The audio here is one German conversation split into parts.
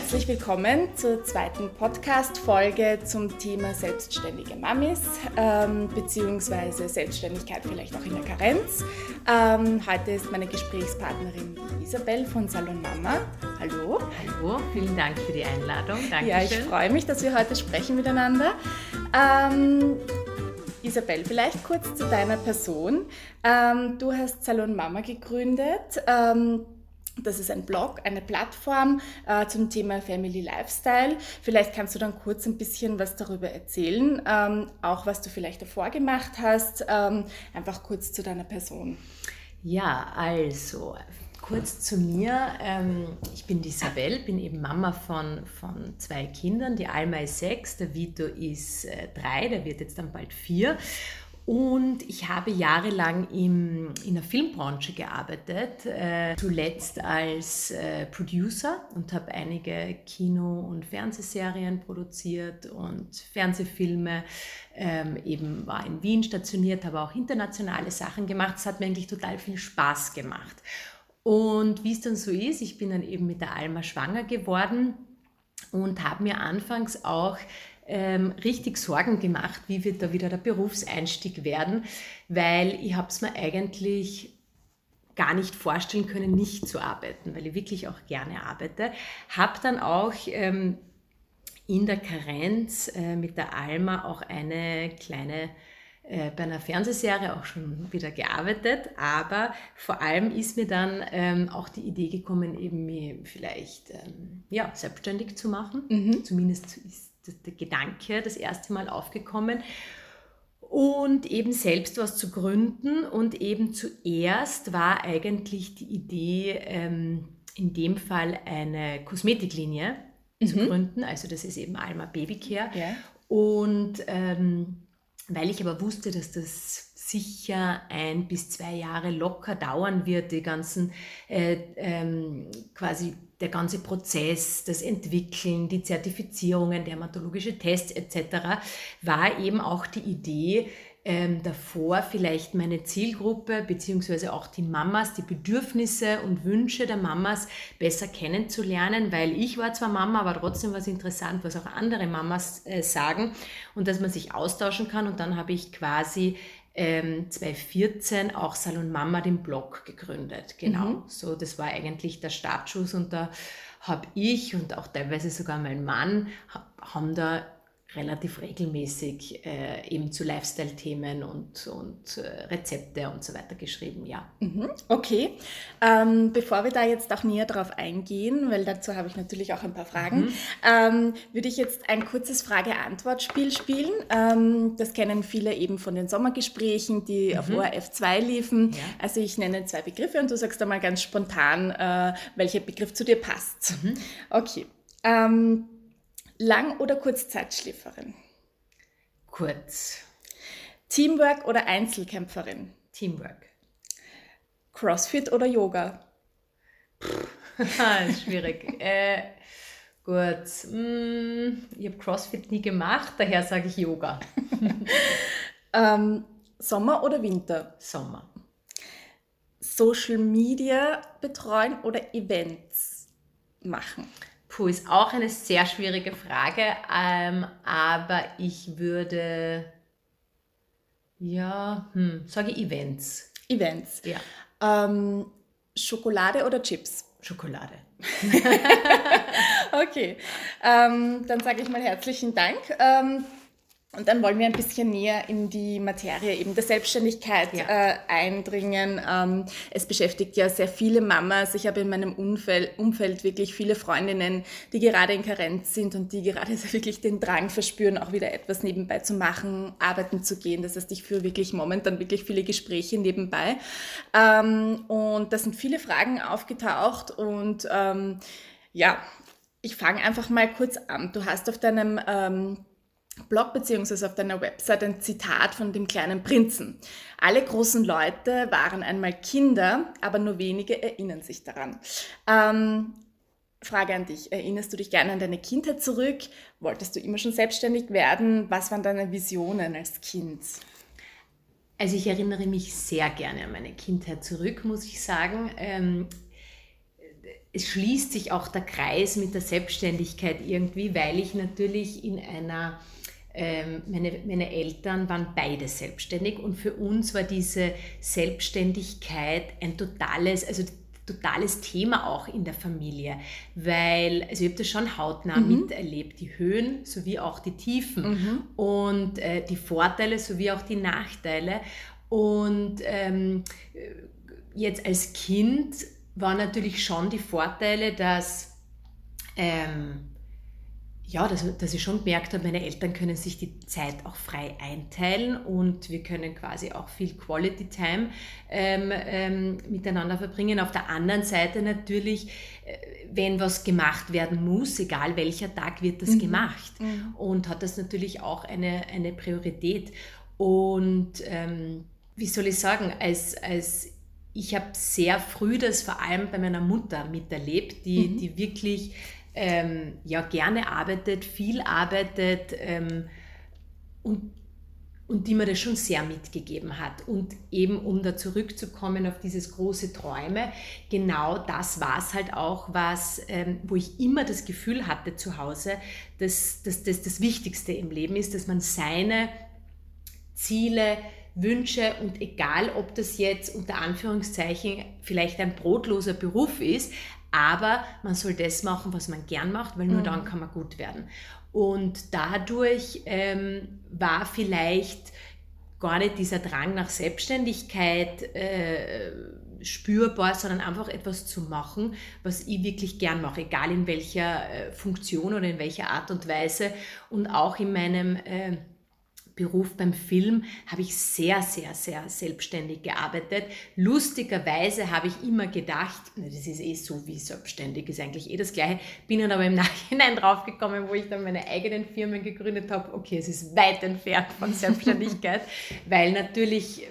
herzlich willkommen zur zweiten Podcast-Folge zum Thema selbstständige Mamis ähm, beziehungsweise Selbstständigkeit vielleicht auch in der Karenz. Ähm, heute ist meine Gesprächspartnerin Isabel von Salon Mama. Hallo. Hallo, vielen Dank für die Einladung. Dankeschön. Ja, ich freue mich, dass wir heute sprechen miteinander. Ähm, Isabel, vielleicht kurz zu deiner Person. Ähm, du hast Salon Mama gegründet. Das ist ein Blog, eine Plattform äh, zum Thema Family Lifestyle. Vielleicht kannst du dann kurz ein bisschen was darüber erzählen, ähm, auch was du vielleicht davor gemacht hast, ähm, einfach kurz zu deiner Person. Ja, also kurz zu mir. Ähm, ich bin die Isabel, bin eben Mama von, von zwei Kindern. Die Alma ist sechs, der Vito ist äh, drei, der wird jetzt dann bald vier. Und ich habe jahrelang im, in der Filmbranche gearbeitet, äh, zuletzt als äh, Producer und habe einige Kino- und Fernsehserien produziert und Fernsehfilme. Ähm, eben war in Wien stationiert, habe auch internationale Sachen gemacht. Es hat mir eigentlich total viel Spaß gemacht. Und wie es dann so ist, ich bin dann eben mit der Alma schwanger geworden und habe mir anfangs auch ähm, richtig Sorgen gemacht, wie wird da wieder der Berufseinstieg werden, weil ich habe es mir eigentlich gar nicht vorstellen können, nicht zu arbeiten, weil ich wirklich auch gerne arbeite. Habe dann auch ähm, in der Karenz äh, mit der Alma auch eine kleine äh, bei einer Fernsehserie auch schon wieder gearbeitet, aber vor allem ist mir dann ähm, auch die Idee gekommen, eben mich vielleicht ähm, ja, selbstständig zu machen. Mhm. Zumindest ist der Gedanke das erste Mal aufgekommen und eben selbst was zu gründen. Und eben zuerst war eigentlich die Idee, ähm, in dem Fall eine Kosmetiklinie mhm. zu gründen. Also das ist eben Alma Babycare. Ja. Und ähm, weil ich aber wusste, dass das sicher ein bis zwei Jahre locker dauern wird, die ganzen äh, ähm, quasi der ganze Prozess, das Entwickeln, die Zertifizierungen, dermatologische Tests etc., war eben auch die Idee, ähm, davor vielleicht meine Zielgruppe beziehungsweise auch die Mamas, die Bedürfnisse und Wünsche der Mamas besser kennenzulernen, weil ich war zwar Mama, aber trotzdem war es interessant, was auch andere Mamas äh, sagen und dass man sich austauschen kann. Und dann habe ich quasi ähm, 2014 auch Salon Mama den Blog gegründet. Genau, mhm. so das war eigentlich der Startschuss und da habe ich und auch teilweise sogar mein Mann haben da relativ regelmäßig äh, eben zu Lifestyle-Themen und, und äh, Rezepte und so weiter geschrieben, ja. Mhm, okay. Ähm, bevor wir da jetzt auch näher drauf eingehen, weil dazu habe ich natürlich auch ein paar Fragen, mhm. ähm, würde ich jetzt ein kurzes Frage-Antwort-Spiel spielen. Ähm, das kennen viele eben von den Sommergesprächen, die mhm. auf ORF 2 liefen. Ja. Also ich nenne zwei Begriffe und du sagst einmal ganz spontan, äh, welcher Begriff zu dir passt. Mhm. Okay. Ähm, Lang- oder Kurzzeitschläferin? Kurz. Teamwork oder Einzelkämpferin? Teamwork. Crossfit oder Yoga? schwierig. äh, gut. Mm, ich habe Crossfit nie gemacht, daher sage ich Yoga. ähm, Sommer oder Winter? Sommer. Social Media betreuen oder Events machen? Puh, ist auch eine sehr schwierige Frage, ähm, aber ich würde, ja, hm, sage Events. Events. Ja. Ähm, Schokolade oder Chips? Schokolade. okay, ähm, dann sage ich mal herzlichen Dank. Und dann wollen wir ein bisschen näher in die Materie eben der Selbstständigkeit ja. äh, eindringen. Ähm, es beschäftigt ja sehr viele Mamas. Ich habe in meinem Umfeld, Umfeld wirklich viele Freundinnen, die gerade in Karenz sind und die gerade wirklich den Drang verspüren, auch wieder etwas nebenbei zu machen, arbeiten zu gehen. Das heißt, ich führe wirklich momentan wirklich viele Gespräche nebenbei. Ähm, und da sind viele Fragen aufgetaucht und ähm, ja, ich fange einfach mal kurz an. Du hast auf deinem ähm, Blog beziehungsweise auf deiner Website ein Zitat von dem kleinen Prinzen. Alle großen Leute waren einmal Kinder, aber nur wenige erinnern sich daran. Ähm, Frage an dich. Erinnerst du dich gerne an deine Kindheit zurück? Wolltest du immer schon selbstständig werden? Was waren deine Visionen als Kind? Also ich erinnere mich sehr gerne an meine Kindheit zurück, muss ich sagen. Ähm, es schließt sich auch der Kreis mit der Selbstständigkeit irgendwie, weil ich natürlich in einer meine, meine Eltern waren beide selbstständig und für uns war diese Selbstständigkeit ein totales, also totales Thema auch in der Familie, weil, also ich habe das schon hautnah mhm. miterlebt, die Höhen sowie auch die Tiefen mhm. und äh, die Vorteile sowie auch die Nachteile. Und ähm, jetzt als Kind waren natürlich schon die Vorteile, dass ähm, ja, dass, dass ich schon gemerkt habe, meine Eltern können sich die Zeit auch frei einteilen und wir können quasi auch viel Quality Time ähm, ähm, miteinander verbringen. Auf der anderen Seite natürlich, äh, wenn was gemacht werden muss, egal welcher Tag wird das mhm. gemacht mhm. und hat das natürlich auch eine, eine Priorität. Und ähm, wie soll ich sagen, als, als ich habe sehr früh das vor allem bei meiner Mutter miterlebt, die, mhm. die wirklich ähm, ja, gerne arbeitet, viel arbeitet ähm, und, und die mir das schon sehr mitgegeben hat. Und eben um da zurückzukommen auf dieses große Träume, genau das war es halt auch, was, ähm, wo ich immer das Gefühl hatte zu Hause, dass, dass das das Wichtigste im Leben ist, dass man seine Ziele, Wünsche und egal, ob das jetzt unter Anführungszeichen vielleicht ein brotloser Beruf ist, aber man soll das machen, was man gern macht, weil nur mhm. dann kann man gut werden. Und dadurch ähm, war vielleicht gar nicht dieser Drang nach Selbstständigkeit äh, spürbar, sondern einfach etwas zu machen, was ich wirklich gern mache, egal in welcher äh, Funktion oder in welcher Art und Weise. Und auch in meinem äh, Beruf beim Film habe ich sehr, sehr, sehr selbstständig gearbeitet. Lustigerweise habe ich immer gedacht, das ist eh so wie selbstständig, ist eigentlich eh das Gleiche. Bin dann aber im Nachhinein draufgekommen, wo ich dann meine eigenen Firmen gegründet habe, okay, es ist weit entfernt von Selbstständigkeit, weil natürlich,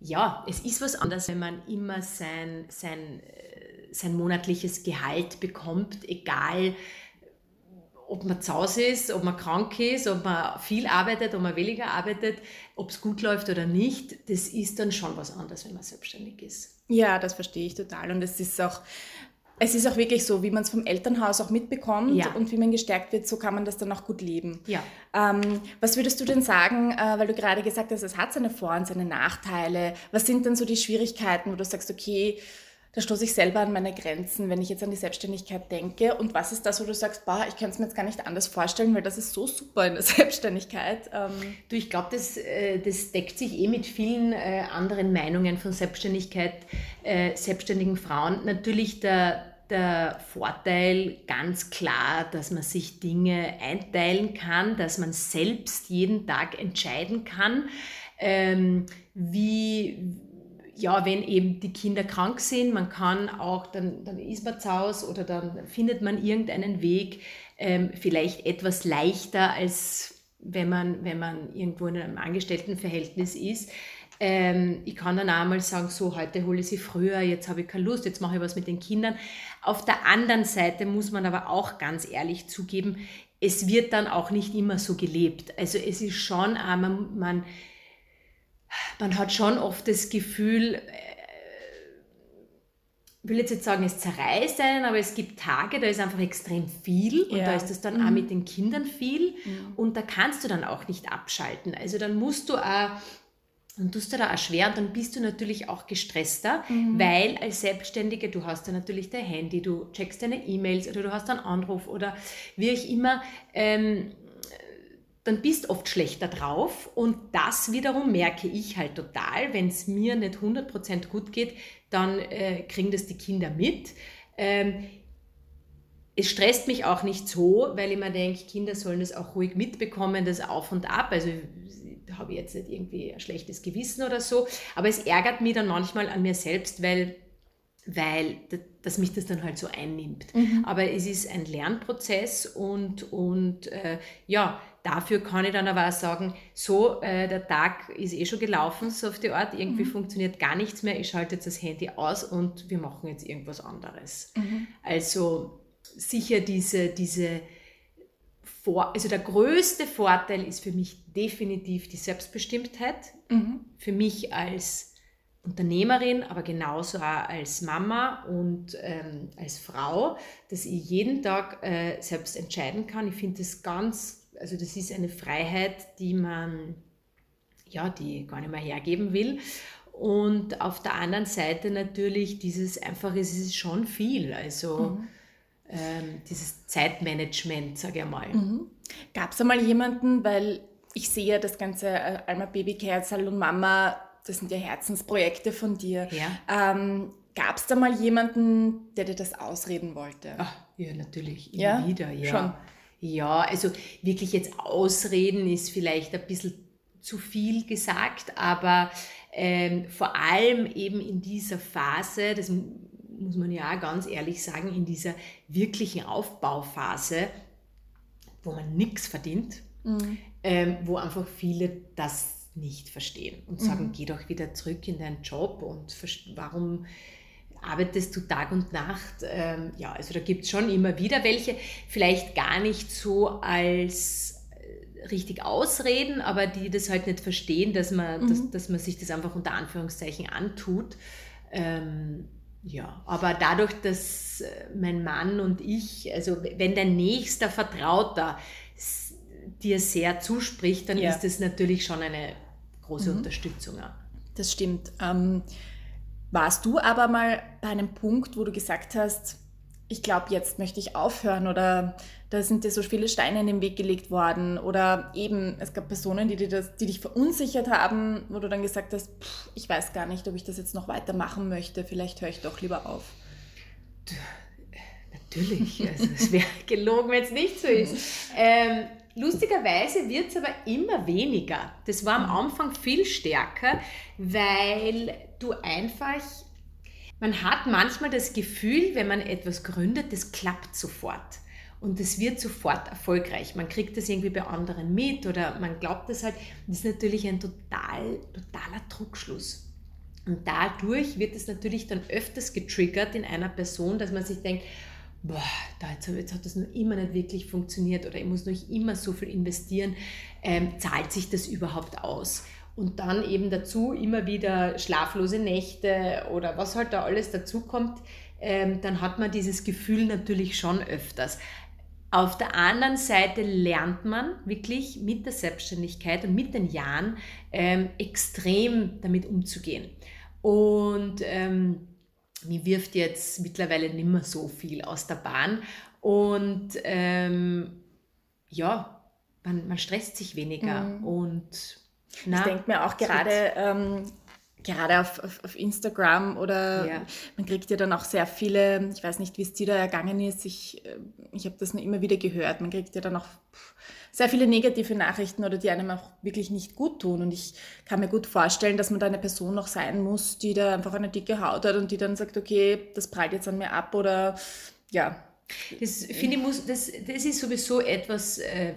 ja, es ist was anderes, wenn man immer sein, sein, äh, sein monatliches Gehalt bekommt, egal ob man zu Hause ist, ob man krank ist, ob man viel arbeitet, ob man weniger arbeitet, ob es gut läuft oder nicht, das ist dann schon was anderes, wenn man selbstständig ist. Ja, das verstehe ich total. Und es ist auch, es ist auch wirklich so, wie man es vom Elternhaus auch mitbekommt ja. und wie man gestärkt wird, so kann man das dann auch gut leben. Ja. Ähm, was würdest du denn sagen, äh, weil du gerade gesagt hast, es hat seine Vor- und seine Nachteile. Was sind denn so die Schwierigkeiten, wo du sagst, okay, da stoße ich selber an meine Grenzen, wenn ich jetzt an die Selbstständigkeit denke. Und was ist das, wo du sagst, boah, ich kann es mir jetzt gar nicht anders vorstellen, weil das ist so super in der Selbstständigkeit. Ähm du, ich glaube, das, äh, das deckt sich eh mit vielen äh, anderen Meinungen von Selbstständigkeit, äh, selbstständigen Frauen. Natürlich der, der Vorteil ganz klar, dass man sich Dinge einteilen kann, dass man selbst jeden Tag entscheiden kann, ähm, wie ja, wenn eben die Kinder krank sind, man kann auch, dann, dann ist man zu Hause oder dann findet man irgendeinen Weg, ähm, vielleicht etwas leichter, als wenn man, wenn man irgendwo in einem Angestelltenverhältnis ist. Ähm, ich kann dann auch mal sagen, so, heute hole ich sie früher, jetzt habe ich keine Lust, jetzt mache ich was mit den Kindern. Auf der anderen Seite muss man aber auch ganz ehrlich zugeben, es wird dann auch nicht immer so gelebt. Also es ist schon, man, man man hat schon oft das Gefühl, äh, ich will jetzt nicht sagen, es zerreißt einen, aber es gibt Tage, da ist einfach extrem viel und ja. da ist das dann mhm. auch mit den Kindern viel mhm. und da kannst du dann auch nicht abschalten. Also dann musst du auch und tust du da auch schwer und dann bist du natürlich auch gestresster, mhm. weil als Selbstständige, du hast ja natürlich dein Handy, du checkst deine E-Mails oder du hast einen Anruf oder wie auch immer, ähm, dann bist oft schlechter drauf und das wiederum merke ich halt total, wenn es mir nicht 100% gut geht, dann äh, kriegen das die Kinder mit. Ähm, es stresst mich auch nicht so, weil ich mir denke, Kinder sollen das auch ruhig mitbekommen, das Auf und Ab. Also habe ich jetzt nicht irgendwie ein schlechtes Gewissen oder so, aber es ärgert mich dann manchmal an mir selbst, weil weil dass mich das dann halt so einnimmt. Mhm. Aber es ist ein Lernprozess und, und äh, ja, dafür kann ich dann aber auch sagen, so, äh, der Tag ist eh schon gelaufen, so auf die Art, irgendwie mhm. funktioniert gar nichts mehr, ich schalte jetzt das Handy aus und wir machen jetzt irgendwas anderes. Mhm. Also sicher diese, diese Vor also der größte Vorteil ist für mich definitiv die Selbstbestimmtheit, mhm. für mich als Unternehmerin, aber genauso auch als Mama und ähm, als Frau, dass ich jeden Tag äh, selbst entscheiden kann. Ich finde das ganz, also das ist eine Freiheit, die man, ja, die gar nicht mehr hergeben will. Und auf der anderen Seite natürlich dieses einfach, es ist schon viel. Also mhm. ähm, dieses Zeitmanagement, sage ich mal. Mhm. Gab es einmal jemanden, weil ich sehe das ganze äh, Alma Baby Care Salon Mama das sind ja Herzensprojekte von dir. Ja. Ähm, Gab es da mal jemanden, der dir das ausreden wollte? Ach, ja, natürlich, immer ja? wieder, ja. Schon. Ja, also wirklich jetzt ausreden ist vielleicht ein bisschen zu viel gesagt, aber ähm, vor allem eben in dieser Phase, das muss man ja ganz ehrlich sagen, in dieser wirklichen Aufbauphase, wo man nichts verdient, mhm. ähm, wo einfach viele das nicht verstehen und sagen, mhm. geh doch wieder zurück in deinen Job und warum arbeitest du Tag und Nacht? Ähm, ja, also da gibt es schon immer wieder welche, vielleicht gar nicht so als äh, richtig ausreden, aber die das halt nicht verstehen, dass man, mhm. dass, dass man sich das einfach unter Anführungszeichen antut. Ähm, ja, aber dadurch, dass äh, mein Mann und ich, also wenn dein nächster Vertrauter dir sehr zuspricht, dann ja. ist das natürlich schon eine große mhm. Unterstützung. Das stimmt. Ähm, warst du aber mal bei einem Punkt, wo du gesagt hast, ich glaube, jetzt möchte ich aufhören oder da sind dir so viele Steine in den Weg gelegt worden oder eben, es gab Personen, die, dir das, die dich verunsichert haben, wo du dann gesagt hast, pff, ich weiß gar nicht, ob ich das jetzt noch weitermachen möchte, vielleicht höre ich doch lieber auf. Natürlich, also es wäre gelogen, wenn es nicht so ist. Ähm, Lustigerweise wird es aber immer weniger. Das war am mhm. Anfang viel stärker, weil du einfach, man hat manchmal das Gefühl, wenn man etwas gründet, das klappt sofort. Und es wird sofort erfolgreich. Man kriegt das irgendwie bei anderen mit oder man glaubt das halt. Das ist natürlich ein total, totaler Druckschluss. Und dadurch wird es natürlich dann öfters getriggert in einer Person, dass man sich denkt, boah, da jetzt, jetzt, hat das noch immer nicht wirklich funktioniert oder ich muss noch immer so viel investieren, ähm, zahlt sich das überhaupt aus? Und dann eben dazu immer wieder schlaflose Nächte oder was halt da alles dazu kommt, ähm, dann hat man dieses Gefühl natürlich schon öfters. Auf der anderen Seite lernt man wirklich mit der Selbstständigkeit und mit den Jahren ähm, extrem damit umzugehen. Und ähm, mir wirft jetzt mittlerweile nicht mehr so viel aus der Bahn. Und ähm, ja, man, man stresst sich weniger. Mhm. Und na, ich denke mir auch gerade, ähm, gerade auf, auf, auf, Instagram oder ja. man kriegt ja dann auch sehr viele, ich weiß nicht, wie es dir da ergangen ist, ich, äh, ich habe das nur immer wieder gehört, man kriegt ja dann auch sehr viele negative Nachrichten oder die einem auch wirklich nicht gut tun. Und ich kann mir gut vorstellen, dass man da eine Person noch sein muss, die da einfach eine dicke Haut hat und die dann sagt, okay, das prallt jetzt an mir ab oder ja. Das finde ich muss, das, das ist sowieso etwas, äh,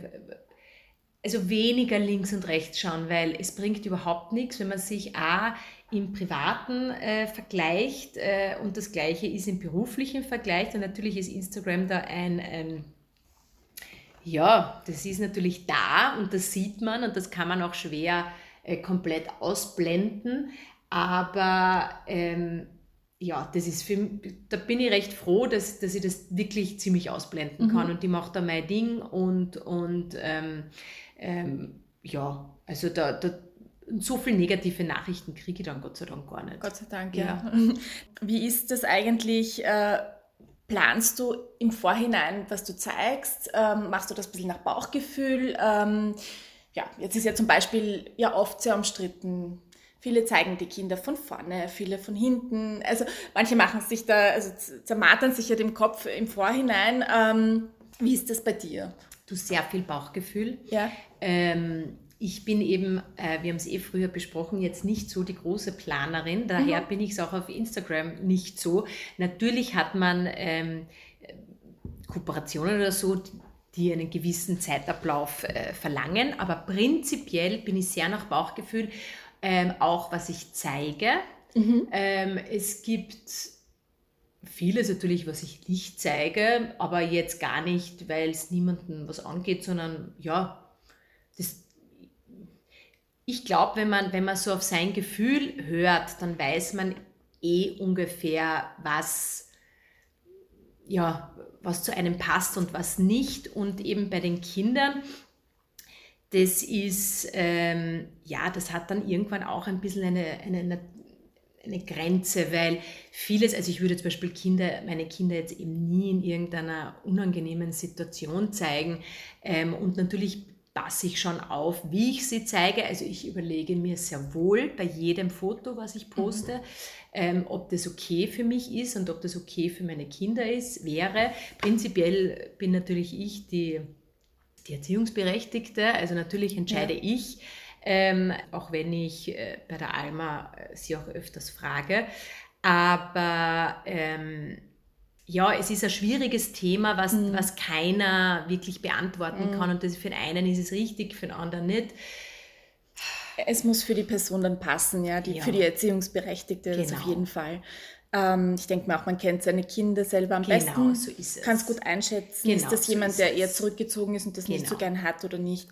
also weniger links und rechts schauen, weil es bringt überhaupt nichts, wenn man sich A im privaten äh, vergleicht äh, und das gleiche ist im beruflichen Vergleich. Und natürlich ist Instagram da ein, ein ja, das ist natürlich da und das sieht man und das kann man auch schwer äh, komplett ausblenden. Aber ähm, ja, das ist für, da bin ich recht froh, dass, dass ich das wirklich ziemlich ausblenden mhm. kann und die macht da mein Ding und, und ähm, ähm, ja, also da, da so viele negative Nachrichten kriege ich dann Gott sei Dank gar nicht. Gott sei Dank, ja. ja. Wie ist das eigentlich? Äh planst du im Vorhinein, was du zeigst? Ähm, machst du das ein bisschen nach Bauchgefühl? Ähm, ja, jetzt ist ja zum Beispiel ja oft sehr umstritten. Viele zeigen die Kinder von vorne, viele von hinten. Also manche machen sich da, also zermatern sich ja dem Kopf im Vorhinein. Ähm, wie ist das bei dir? Du sehr viel Bauchgefühl. Ja. Ähm, ich bin eben, äh, wir haben es eh früher besprochen, jetzt nicht so die große Planerin. Daher mhm. bin ich es auch auf Instagram nicht so. Natürlich hat man ähm, Kooperationen oder so, die einen gewissen Zeitablauf äh, verlangen, aber prinzipiell bin ich sehr nach Bauchgefühl, ähm, auch was ich zeige. Mhm. Ähm, es gibt vieles natürlich, was ich nicht zeige, aber jetzt gar nicht, weil es niemandem was angeht, sondern ja, das ich glaube, wenn man, wenn man so auf sein Gefühl hört, dann weiß man eh ungefähr, was, ja, was zu einem passt und was nicht. Und eben bei den Kindern, das ist, ähm, ja, das hat dann irgendwann auch ein bisschen eine, eine, eine Grenze, weil vieles, also ich würde zum Beispiel Kinder, meine Kinder jetzt eben nie in irgendeiner unangenehmen Situation zeigen. Ähm, und natürlich passe ich schon auf, wie ich sie zeige. Also ich überlege mir sehr wohl bei jedem Foto, was ich poste, mhm. ähm, ob das okay für mich ist und ob das okay für meine Kinder ist, wäre. Prinzipiell bin natürlich ich die, die Erziehungsberechtigte, also natürlich entscheide ja. ich. Ähm, auch wenn ich äh, bei der Alma äh, sie auch öfters frage. Aber ähm, ja, es ist ein schwieriges Thema, was, mhm. was keiner wirklich beantworten mhm. kann. Und das für den einen ist es richtig, für den anderen nicht. Es muss für die Person dann passen, ja, die, ja. für die Erziehungsberechtigte genau. auf jeden Fall. Ähm, ich denke mir auch, man kennt seine Kinder selber am genau, besten. so ist es. Kann es gut einschätzen. Genau, ist das so jemand, ist der eher zurückgezogen ist und das nicht so genau. gern hat oder nicht?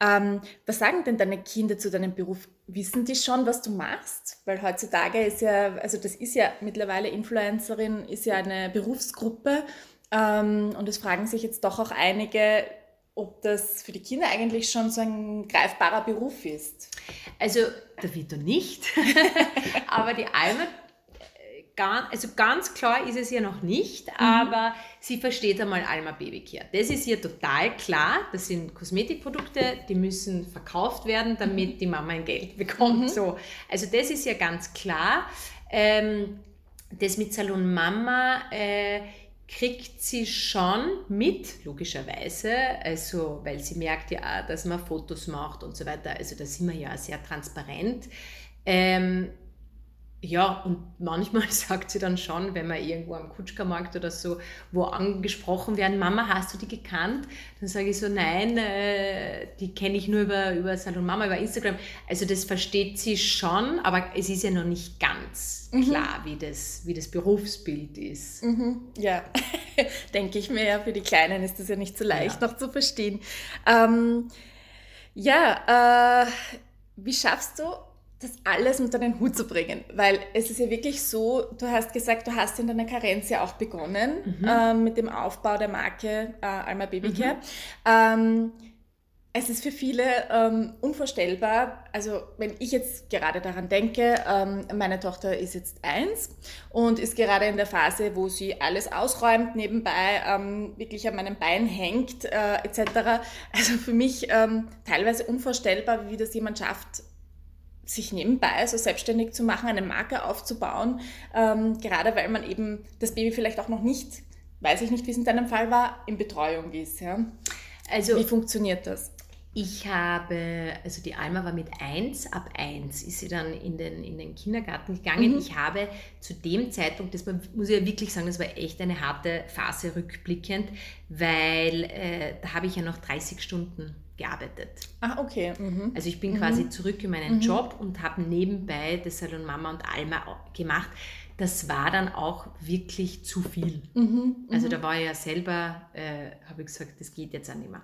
Ähm, was sagen denn deine Kinder zu deinem Beruf? Wissen die schon, was du machst? Weil heutzutage ist ja, also das ist ja mittlerweile Influencerin, ist ja eine Berufsgruppe. Ähm, und es fragen sich jetzt doch auch einige, ob das für die Kinder eigentlich schon so ein greifbarer Beruf ist. Also, der Vito nicht, aber die Alma ganz, also ganz klar ist es ja noch nicht, mhm. aber sie versteht einmal Alma Babycare. Das ist ihr total klar. Das sind Kosmetikprodukte, die müssen verkauft werden, damit mhm. die Mama ein Geld bekommt. Mhm. So. Also das ist ja ganz klar. Ähm, das mit Salon Mama äh, kriegt sie schon mit, logischerweise, also weil sie merkt ja, dass man Fotos macht und so weiter. Also da sind wir ja sehr transparent. Ähm, ja, und manchmal sagt sie dann schon, wenn wir irgendwo am Kutschkermarkt oder so, wo angesprochen werden, Mama, hast du die gekannt? Dann sage ich so, nein, äh, die kenne ich nur über, über Salon Mama, über Instagram. Also das versteht sie schon, aber es ist ja noch nicht ganz mhm. klar, wie das, wie das Berufsbild ist. Mhm. Ja, denke ich mir ja, für die Kleinen ist das ja nicht so leicht ja. noch zu verstehen. Ähm, ja, äh, wie schaffst du das alles unter den Hut zu bringen. Weil es ist ja wirklich so, du hast gesagt, du hast in deiner Karenz ja auch begonnen mhm. ähm, mit dem Aufbau der Marke äh, Alma Babycare. Mhm. Ähm, es ist für viele ähm, unvorstellbar, also wenn ich jetzt gerade daran denke, ähm, meine Tochter ist jetzt eins und ist gerade in der Phase, wo sie alles ausräumt, nebenbei ähm, wirklich an meinem Bein hängt, äh, etc. Also für mich ähm, teilweise unvorstellbar, wie das jemand schafft, sich nebenbei so selbstständig zu machen, eine Marke aufzubauen, ähm, gerade weil man eben das Baby vielleicht auch noch nicht, weiß ich nicht, wie es in deinem Fall war, in Betreuung ist. Ja? Also, wie funktioniert das? Ich habe, also die Alma war mit eins, ab eins ist sie dann in den, in den Kindergarten gegangen. Mhm. Ich habe zu dem Zeitpunkt, das muss ich ja wirklich sagen, das war echt eine harte Phase rückblickend, weil äh, da habe ich ja noch 30 Stunden gearbeitet. Ah, okay. Mhm. Also ich bin mhm. quasi zurück in meinen mhm. Job und habe nebenbei das Salon Mama und Alma gemacht. Das war dann auch wirklich zu viel. Mhm. Also mhm. da war ich ja selber, äh, habe ich gesagt, das geht jetzt auch nicht mehr.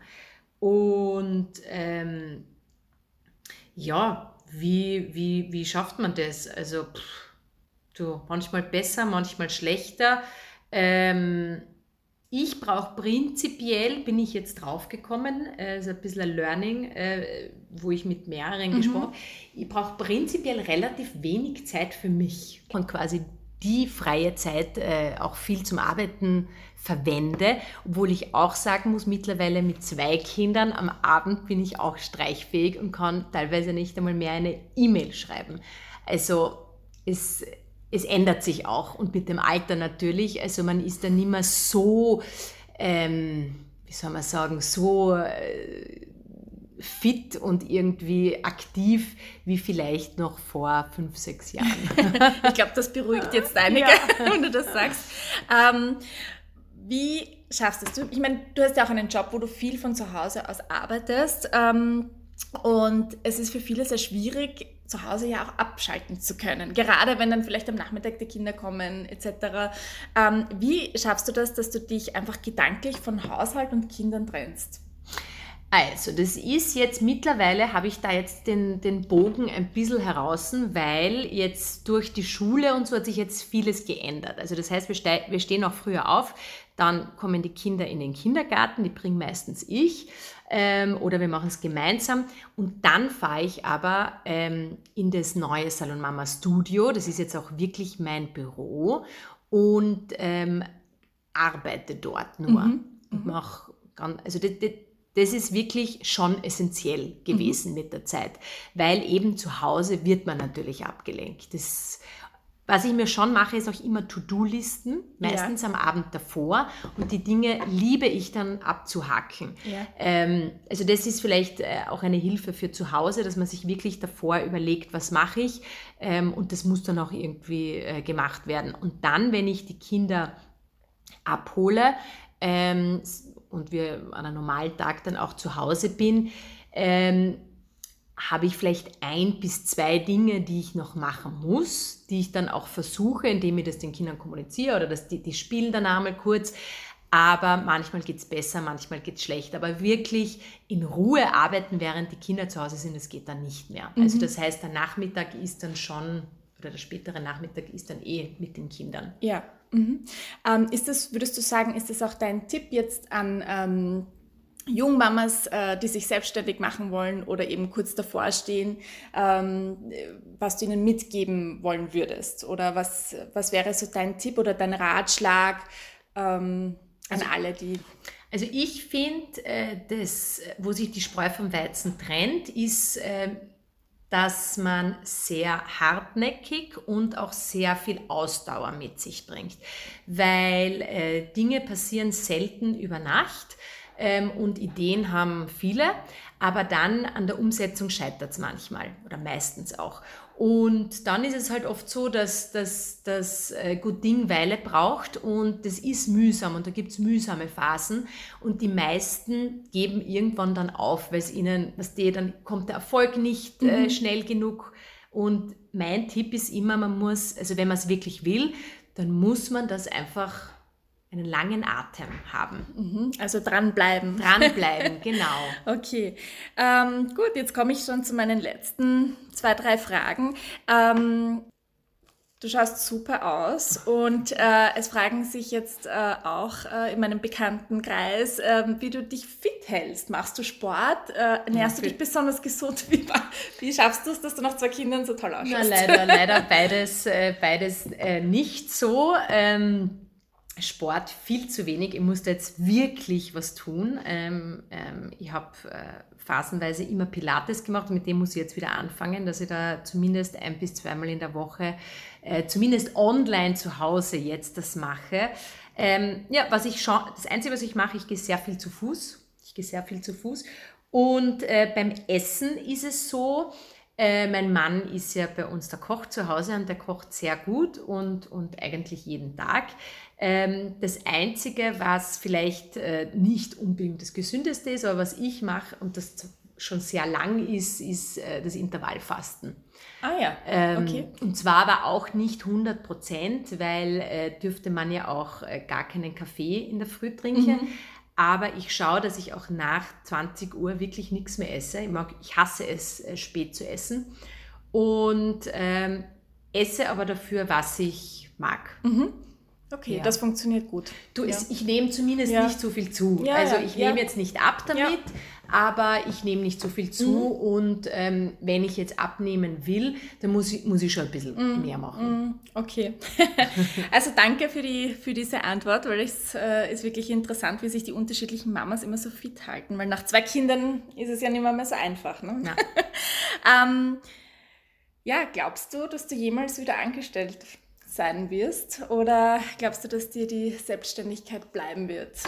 Und ähm, ja, wie, wie, wie schafft man das? Also pff, du, manchmal besser, manchmal schlechter. Ähm, ich brauche prinzipiell, bin ich jetzt draufgekommen, äh, ist ein bisschen ein Learning, äh, wo ich mit mehreren mhm. gesprochen habe, ich brauche prinzipiell relativ wenig Zeit für mich und quasi die freie Zeit äh, auch viel zum Arbeiten verwende, obwohl ich auch sagen muss, mittlerweile mit zwei Kindern am Abend bin ich auch streichfähig und kann teilweise nicht einmal mehr eine E-Mail schreiben. Also es es ändert sich auch und mit dem Alter natürlich. Also man ist dann nicht mehr so, ähm, wie soll man sagen, so äh, fit und irgendwie aktiv wie vielleicht noch vor fünf, sechs Jahren. ich glaube, das beruhigt jetzt einige, ja. wenn du das sagst. Ähm, wie schaffst du es? Ich meine, du hast ja auch einen Job, wo du viel von zu Hause aus arbeitest. Ähm, und es ist für viele sehr schwierig, zu Hause ja auch abschalten zu können. Gerade wenn dann vielleicht am Nachmittag die Kinder kommen etc. Ähm, wie schaffst du das, dass du dich einfach gedanklich von Haushalt und Kindern trennst? Also, das ist jetzt mittlerweile, habe ich da jetzt den, den Bogen ein bisschen heraus, weil jetzt durch die Schule und so hat sich jetzt vieles geändert. Also, das heißt, wir, ste wir stehen auch früher auf, dann kommen die Kinder in den Kindergarten, die bringe meistens ich ähm, oder wir machen es gemeinsam und dann fahre ich aber ähm, in das neue Salon Mama Studio, das ist jetzt auch wirklich mein Büro und ähm, arbeite dort nur mhm. und mhm. mache also das, das, ist wirklich schon essentiell gewesen mhm. mit der Zeit, weil eben zu Hause wird man natürlich abgelenkt. Das, was ich mir schon mache, ist auch immer To-Do-Listen, meistens ja. am Abend davor. Und die Dinge liebe ich dann abzuhacken. Ja. Ähm, also das ist vielleicht äh, auch eine Hilfe für zu Hause, dass man sich wirklich davor überlegt, was mache ich. Ähm, und das muss dann auch irgendwie äh, gemacht werden. Und dann, wenn ich die Kinder abhole, ähm, und wir an einem normalen Tag dann auch zu Hause bin, ähm, habe ich vielleicht ein bis zwei Dinge, die ich noch machen muss, die ich dann auch versuche, indem ich das den Kindern kommuniziere oder dass die, die spielen dann einmal kurz. Aber manchmal geht es besser, manchmal geht es schlecht. Aber wirklich in Ruhe arbeiten, während die Kinder zu Hause sind, das geht dann nicht mehr. Also mhm. Also das heißt, der Nachmittag ist dann schon, oder der spätere Nachmittag ist dann eh mit den Kindern. Ja, Mhm. Ähm, ist das, würdest du sagen, ist das auch dein Tipp jetzt an ähm, Jungmamas, äh, die sich selbstständig machen wollen oder eben kurz davor stehen, ähm, was du ihnen mitgeben wollen würdest? Oder was, was wäre so dein Tipp oder dein Ratschlag ähm, an also, alle, die... Also ich finde, äh, das, wo sich die Spreu vom Weizen trennt, ist... Äh, dass man sehr hartnäckig und auch sehr viel Ausdauer mit sich bringt, weil äh, Dinge passieren selten über Nacht ähm, und Ideen haben viele, aber dann an der Umsetzung scheitert es manchmal oder meistens auch. Und dann ist es halt oft so, dass das äh, gut Ding Weile braucht und das ist mühsam und da gibt es mühsame Phasen und die meisten geben irgendwann dann auf, weil es ihnen, was die, dann kommt der Erfolg nicht äh, mhm. schnell genug. Und mein Tipp ist immer, man muss, also wenn man es wirklich will, dann muss man das einfach einen langen Atem haben. Mhm, also dranbleiben. Dranbleiben, genau. okay. Ähm, gut, jetzt komme ich schon zu meinen letzten zwei, drei Fragen. Ähm, du schaust super aus und äh, es fragen sich jetzt äh, auch äh, in meinem Bekanntenkreis, ähm, wie du dich fit hältst. Machst du Sport? Äh, ernährst ja, du dich besonders gesund? Wie, wie schaffst du es, dass du nach zwei Kindern so toll ausschaust? Na, leider, leider beides, äh, beides äh, nicht so. Ähm, Sport viel zu wenig. Ich musste jetzt wirklich was tun. Ähm, ähm, ich habe äh, phasenweise immer Pilates gemacht. Mit dem muss ich jetzt wieder anfangen, dass ich da zumindest ein bis zweimal in der Woche, äh, zumindest online zu Hause jetzt das mache. Ähm, ja, was ich schon, das Einzige, was ich mache, ich gehe sehr viel zu Fuß. Ich gehe sehr viel zu Fuß. Und äh, beim Essen ist es so, äh, mein Mann ist ja bei uns der Koch zu Hause und der kocht sehr gut und, und eigentlich jeden Tag. Ähm, das Einzige, was vielleicht äh, nicht unbedingt das Gesündeste ist, aber was ich mache und das schon sehr lang ist, ist äh, das Intervallfasten. Ah ja, ähm, okay. und zwar aber auch nicht 100 Prozent, weil äh, dürfte man ja auch äh, gar keinen Kaffee in der Früh trinken. Mhm. Aber ich schaue, dass ich auch nach 20 Uhr wirklich nichts mehr esse. Ich, mag, ich hasse es, äh, spät zu essen. Und ähm, esse aber dafür, was ich mag. Mhm. Okay, ja. das funktioniert gut. Du, ja. ich nehme zumindest ja. nicht so viel zu. also ich nehme jetzt nicht ab damit, aber ich nehme nicht so viel zu. Mhm. Und ähm, wenn ich jetzt abnehmen will, dann muss ich, muss ich schon ein bisschen mhm. mehr machen. Mhm. Okay. also danke für, die, für diese Antwort, weil es äh, ist wirklich interessant, wie sich die unterschiedlichen Mamas immer so fit halten. Weil nach zwei Kindern ist es ja nicht mehr, mehr so einfach. Ne? ähm, ja, glaubst du, dass du jemals wieder angestellt sein wirst? Oder glaubst du, dass dir die Selbstständigkeit bleiben wird?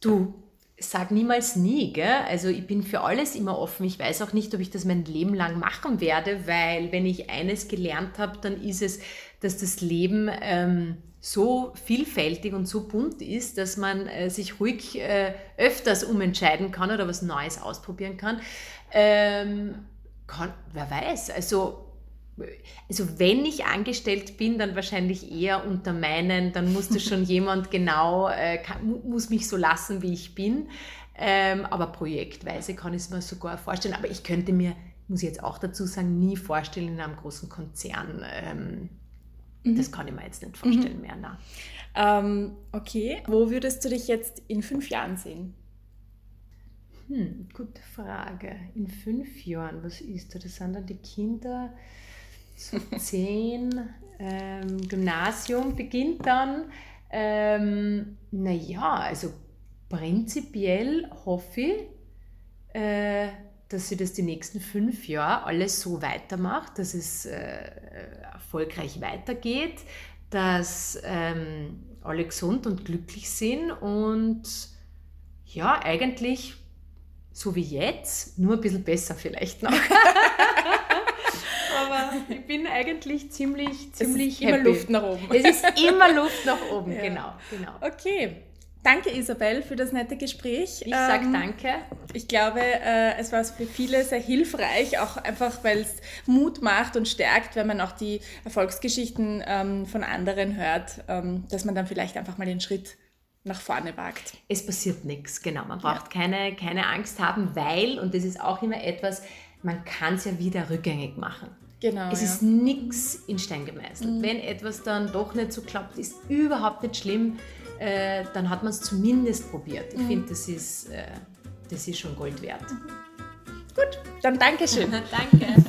Du, sag niemals nie, gell? Also ich bin für alles immer offen. Ich weiß auch nicht, ob ich das mein Leben lang machen werde, weil wenn ich eines gelernt habe, dann ist es, dass das Leben ähm, so vielfältig und so bunt ist, dass man äh, sich ruhig äh, öfters umentscheiden kann oder was Neues ausprobieren kann. Ähm, kann wer weiß, also also wenn ich angestellt bin, dann wahrscheinlich eher unter meinen, dann musste schon jemand genau, äh, kann, muss mich so lassen, wie ich bin. Ähm, aber projektweise kann ich es mir sogar vorstellen. Aber ich könnte mir, muss ich jetzt auch dazu sagen, nie vorstellen in einem großen Konzern. Ähm, mhm. Das kann ich mir jetzt nicht vorstellen mhm. mehr. Ähm, okay, wo würdest du dich jetzt in fünf Jahren sehen? Hm, gute Frage. In fünf Jahren, was ist da? Das sind dann die Kinder so zehn. Ähm, Gymnasium beginnt dann. Ähm, naja, also prinzipiell hoffe ich, äh, dass sie das die nächsten fünf Jahre alles so weitermacht, dass es äh, erfolgreich weitergeht, dass ähm, alle gesund und glücklich sind und ja, eigentlich so wie jetzt, nur ein bisschen besser vielleicht noch. Aber ich bin eigentlich ziemlich, ziemlich immer Luft nach oben. Es ist immer Luft nach oben, ja. genau, genau. Okay. Danke Isabel für das nette Gespräch. Ich sage ähm, danke. Ich glaube, äh, es war für viele sehr hilfreich, auch einfach, weil es Mut macht und stärkt, wenn man auch die Erfolgsgeschichten ähm, von anderen hört, ähm, dass man dann vielleicht einfach mal den Schritt nach vorne wagt. Es passiert nichts, genau. Man braucht ja. keine, keine Angst haben, weil, und das ist auch immer etwas, man kann es ja wieder rückgängig machen. Genau. Es ja. ist nichts in Stein gemeißelt. Mhm. Wenn etwas dann doch nicht so klappt, ist überhaupt nicht schlimm. Äh, dann hat man es zumindest probiert. Ich mhm. finde, das, ist, äh, das ist schon Gold wert. Mhm. Gut, dann Dankeschön. Danke.